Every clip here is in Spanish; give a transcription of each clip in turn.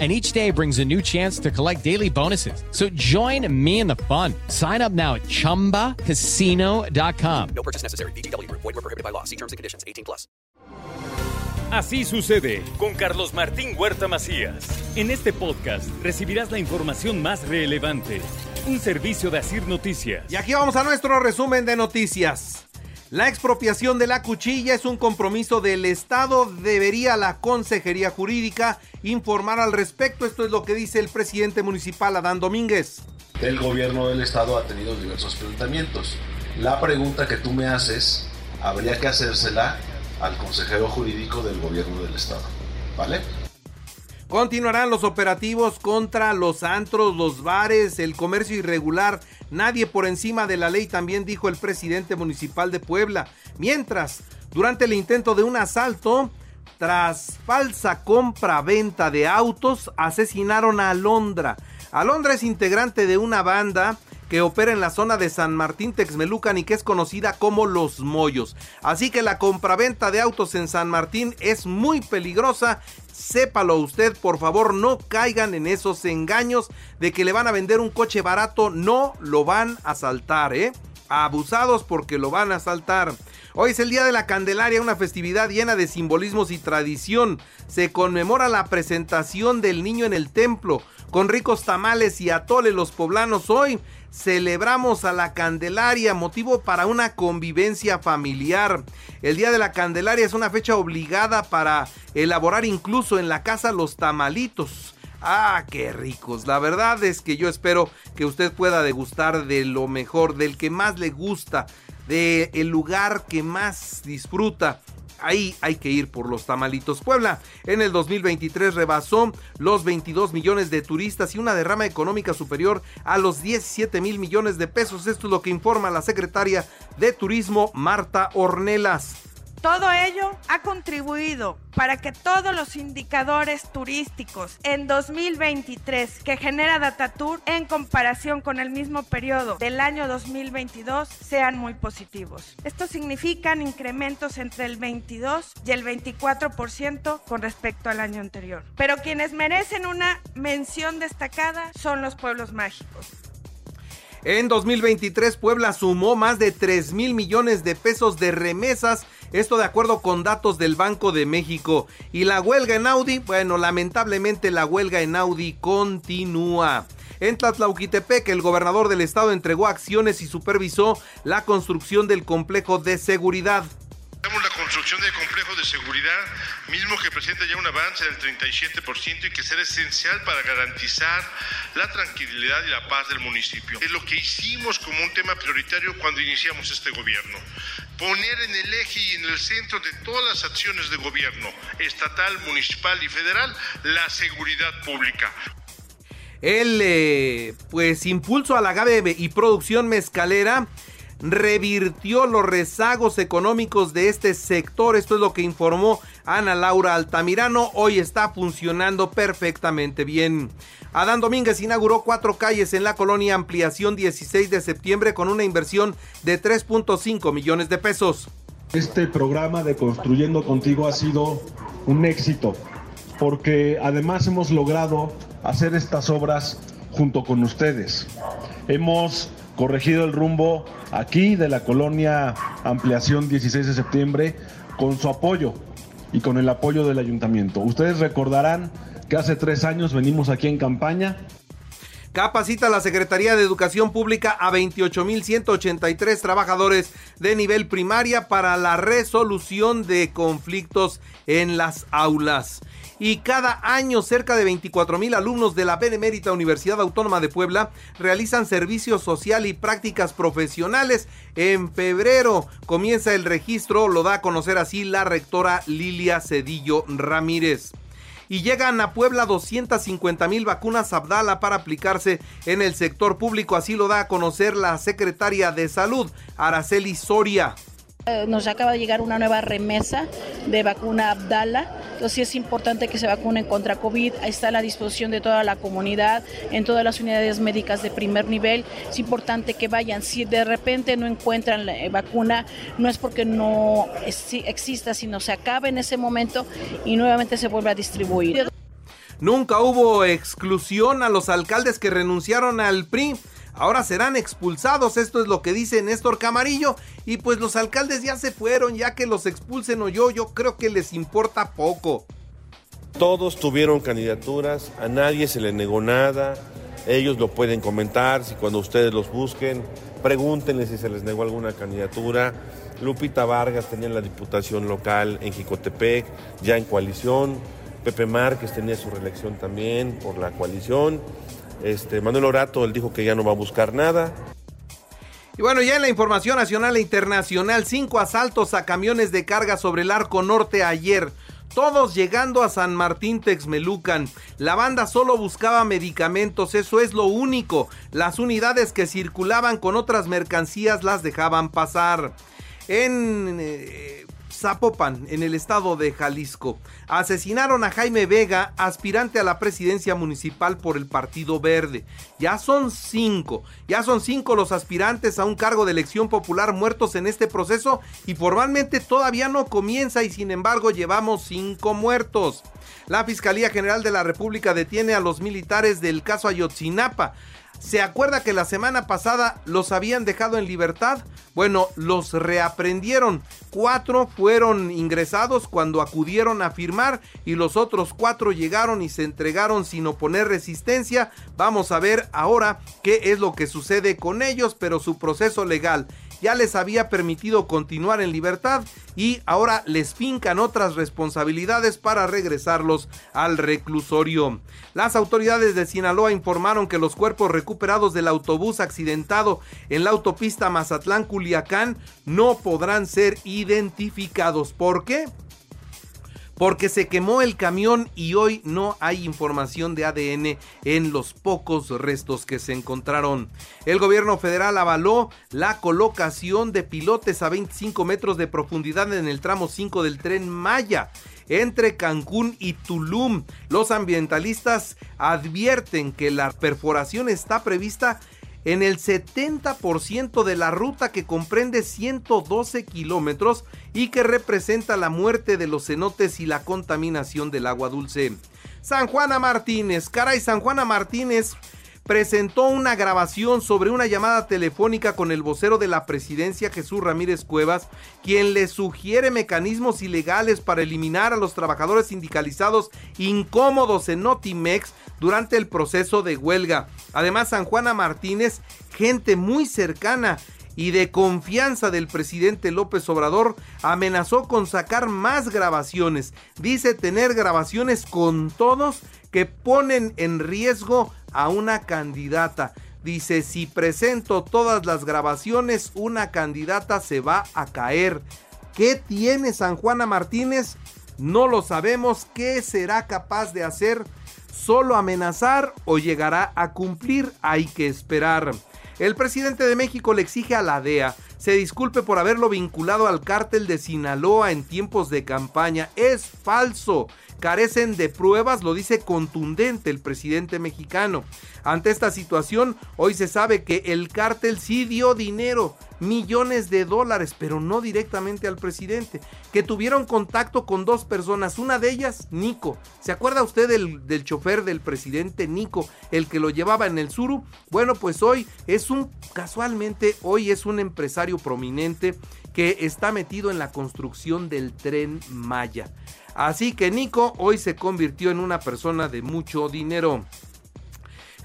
and each day brings a new chance to collect daily bonuses. So join me in the fun. Sign up now at ChumbaCasino.com. No purchase necessary. BGW. Void were prohibited by law. See terms and conditions. 18 plus. Así sucede con Carlos Martín Huerta Macías. En este podcast recibirás la información más relevante. Un servicio de Asir Noticias. Y aquí vamos a nuestro resumen de noticias. La expropiación de la cuchilla es un compromiso del Estado. Debería la Consejería Jurídica informar al respecto. Esto es lo que dice el presidente municipal Adán Domínguez. El gobierno del Estado ha tenido diversos planteamientos. La pregunta que tú me haces, habría que hacérsela al consejero jurídico del gobierno del Estado. ¿Vale? Continuarán los operativos contra los antros, los bares, el comercio irregular. Nadie por encima de la ley, también dijo el presidente municipal de Puebla. Mientras, durante el intento de un asalto, tras falsa compra-venta de autos, asesinaron a Alondra. Alondra es integrante de una banda que opera en la zona de San Martín Texmelucan y que es conocida como Los Mollos. Así que la compraventa de autos en San Martín es muy peligrosa. Sépalo usted, por favor, no caigan en esos engaños de que le van a vender un coche barato, no lo van a saltar, ¿eh? Abusados porque lo van a saltar. Hoy es el Día de la Candelaria, una festividad llena de simbolismos y tradición. Se conmemora la presentación del niño en el templo. Con ricos tamales y atole los poblanos hoy celebramos a la Candelaria, motivo para una convivencia familiar. El Día de la Candelaria es una fecha obligada para elaborar incluso en la casa los tamalitos. Ah, qué ricos. La verdad es que yo espero que usted pueda degustar de lo mejor, del que más le gusta, del el lugar que más disfruta. Ahí hay que ir por los tamalitos. Puebla en el 2023 rebasó los 22 millones de turistas y una derrama económica superior a los 17 mil millones de pesos. Esto es lo que informa la secretaria de Turismo Marta Ornelas. Todo ello ha contribuido para que todos los indicadores turísticos en 2023 que genera Datatour en comparación con el mismo periodo del año 2022 sean muy positivos. Esto significan incrementos entre el 22 y el 24% con respecto al año anterior. Pero quienes merecen una mención destacada son los pueblos mágicos. En 2023 Puebla sumó más de 3 mil millones de pesos de remesas, esto de acuerdo con datos del Banco de México. Y la huelga en Audi, bueno, lamentablemente la huelga en Audi continúa. En Tlatlauquitepec, el gobernador del estado entregó acciones y supervisó la construcción del complejo de seguridad construcción del complejo de seguridad, mismo que presenta ya un avance del 37% y que será esencial para garantizar la tranquilidad y la paz del municipio. Es lo que hicimos como un tema prioritario cuando iniciamos este gobierno. Poner en el eje y en el centro de todas las acciones de gobierno, estatal, municipal y federal, la seguridad pública. El eh, pues impulso a la agave y producción mezcalera revirtió los rezagos económicos de este sector. Esto es lo que informó Ana Laura Altamirano. Hoy está funcionando perfectamente bien. Adán Domínguez inauguró cuatro calles en la colonia Ampliación 16 de septiembre con una inversión de 3.5 millones de pesos. Este programa de Construyendo Contigo ha sido un éxito porque además hemos logrado hacer estas obras junto con ustedes. Hemos corregido el rumbo aquí de la colonia Ampliación 16 de septiembre con su apoyo y con el apoyo del ayuntamiento. Ustedes recordarán que hace tres años venimos aquí en campaña. Capacita la Secretaría de Educación Pública a 28.183 trabajadores de nivel primaria para la resolución de conflictos en las aulas y cada año cerca de 24 mil alumnos de la Benemérita Universidad Autónoma de Puebla realizan servicio social y prácticas profesionales. En febrero comienza el registro, lo da a conocer así la rectora Lilia Cedillo Ramírez y llegan a Puebla 250 mil vacunas Abdala para aplicarse en el sector público. Así lo da a conocer la secretaria de Salud, Araceli Soria. Eh, nos acaba de llegar una nueva remesa de vacuna Abdala. Entonces es importante que se vacunen contra COVID. Ahí está a la disposición de toda la comunidad, en todas las unidades médicas de primer nivel. Es importante que vayan. Si de repente no encuentran la eh, vacuna, no es porque no exista, sino se acaba en ese momento y nuevamente se vuelve a distribuir. Nunca hubo exclusión a los alcaldes que renunciaron al PRI ahora serán expulsados. Esto es lo que dice Néstor Camarillo. Y pues los alcaldes ya se fueron, ya que los expulsen o yo, yo creo que les importa poco. Todos tuvieron candidaturas, a nadie se le negó nada. Ellos lo pueden comentar, si cuando ustedes los busquen, pregúntenle si se les negó alguna candidatura. Lupita Vargas tenía la diputación local en Jicotepec, ya en coalición. Pepe Márquez tenía su reelección también por la coalición. Este, Manuel Orato, él dijo que ya no va a buscar nada. Y bueno, ya en la información nacional e internacional, cinco asaltos a camiones de carga sobre el arco norte ayer. Todos llegando a San Martín Texmelucan. La banda solo buscaba medicamentos, eso es lo único. Las unidades que circulaban con otras mercancías las dejaban pasar. En eh, Zapopan, en el estado de Jalisco. Asesinaron a Jaime Vega, aspirante a la presidencia municipal por el Partido Verde. Ya son cinco, ya son cinco los aspirantes a un cargo de elección popular muertos en este proceso y formalmente todavía no comienza y sin embargo llevamos cinco muertos. La Fiscalía General de la República detiene a los militares del caso Ayotzinapa. ¿Se acuerda que la semana pasada los habían dejado en libertad? Bueno, los reaprendieron. Cuatro fueron ingresados cuando acudieron a firmar y los otros cuatro llegaron y se entregaron sin oponer resistencia. Vamos a ver ahora qué es lo que sucede con ellos, pero su proceso legal ya les había permitido continuar en libertad y ahora les fincan otras responsabilidades para regresarlos al reclusorio. Las autoridades de Sinaloa informaron que los cuerpos recuperados del autobús accidentado en la autopista Mazatlán-Culiacán no podrán ser identificados. ¿Por qué? Porque se quemó el camión y hoy no hay información de ADN en los pocos restos que se encontraron. El gobierno federal avaló la colocación de pilotes a 25 metros de profundidad en el tramo 5 del tren Maya entre Cancún y Tulum. Los ambientalistas advierten que la perforación está prevista en el 70% de la ruta que comprende 112 kilómetros y que representa la muerte de los cenotes y la contaminación del agua dulce. San Juana Martínez, caray, San Juana Martínez presentó una grabación sobre una llamada telefónica con el vocero de la presidencia Jesús Ramírez Cuevas, quien le sugiere mecanismos ilegales para eliminar a los trabajadores sindicalizados incómodos en Notimex durante el proceso de huelga. Además, San Juana Martínez, gente muy cercana y de confianza del presidente López Obrador, amenazó con sacar más grabaciones. Dice tener grabaciones con todos que ponen en riesgo a una candidata. Dice, si presento todas las grabaciones, una candidata se va a caer. ¿Qué tiene San Juana Martínez? No lo sabemos. ¿Qué será capaz de hacer? ¿Solo amenazar o llegará a cumplir? Hay que esperar. El presidente de México le exige a la DEA se disculpe por haberlo vinculado al cártel de Sinaloa en tiempos de campaña. Es falso. Carecen de pruebas, lo dice contundente el presidente mexicano. Ante esta situación, hoy se sabe que el cártel sí dio dinero millones de dólares, pero no directamente al presidente, que tuvieron contacto con dos personas, una de ellas, Nico. ¿Se acuerda usted del, del chofer del presidente Nico, el que lo llevaba en el Suru? Bueno, pues hoy es un, casualmente, hoy es un empresario prominente que está metido en la construcción del tren Maya. Así que Nico hoy se convirtió en una persona de mucho dinero.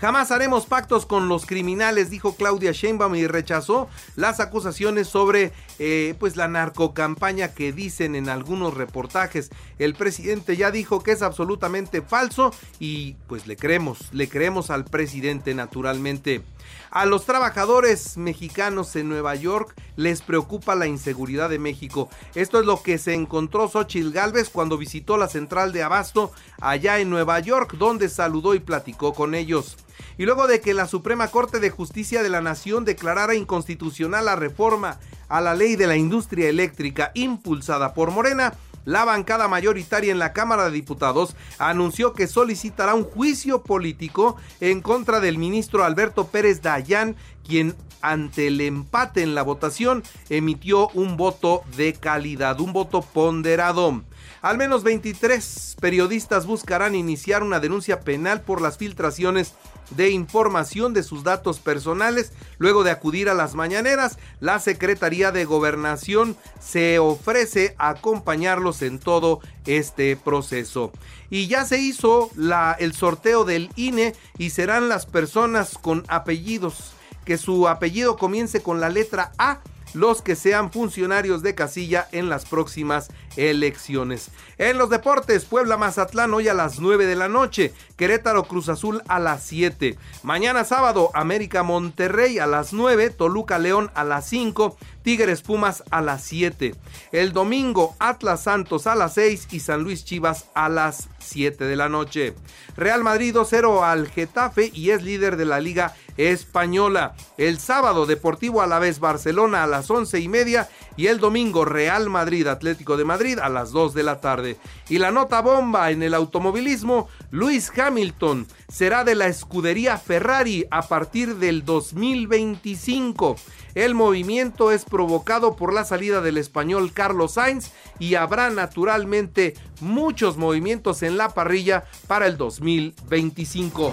Jamás haremos pactos con los criminales, dijo Claudia Sheinbaum y rechazó las acusaciones sobre eh, pues la narcocampaña que dicen en algunos reportajes. El presidente ya dijo que es absolutamente falso y pues le creemos, le creemos al presidente naturalmente. A los trabajadores mexicanos en Nueva York les preocupa la inseguridad de México. Esto es lo que se encontró Xochitl Galvez cuando visitó la central de Abasto allá en Nueva York, donde saludó y platicó con ellos. Y luego de que la Suprema Corte de Justicia de la Nación declarara inconstitucional la reforma a la ley de la industria eléctrica impulsada por Morena, la bancada mayoritaria en la Cámara de Diputados anunció que solicitará un juicio político en contra del ministro Alberto Pérez Dayán, quien ante el empate en la votación emitió un voto de calidad, un voto ponderado. Al menos 23 periodistas buscarán iniciar una denuncia penal por las filtraciones de información de sus datos personales. Luego de acudir a las mañaneras, la Secretaría de Gobernación se ofrece a acompañarlos en todo este proceso. Y ya se hizo la, el sorteo del INE y serán las personas con apellidos, que su apellido comience con la letra A los que sean funcionarios de casilla en las próximas elecciones. En los deportes, Puebla Mazatlán hoy a las 9 de la noche, Querétaro Cruz Azul a las 7. Mañana sábado, América Monterrey a las 9, Toluca León a las 5, Tigres Pumas a las 7. El domingo, Atlas Santos a las 6 y San Luis Chivas a las 7 de la noche. Real Madrid 2-0 al Getafe y es líder de la Liga Española. El sábado, Deportivo a la vez Barcelona a las 11 y media y el domingo Real Madrid Atlético de Madrid a las 2 de la tarde. Y la nota bomba en el automovilismo, Luis Hamilton será de la escudería Ferrari a partir del 2025. El movimiento es provocado por la salida del español Carlos Sainz y habrá naturalmente muchos movimientos en la parrilla para el 2025.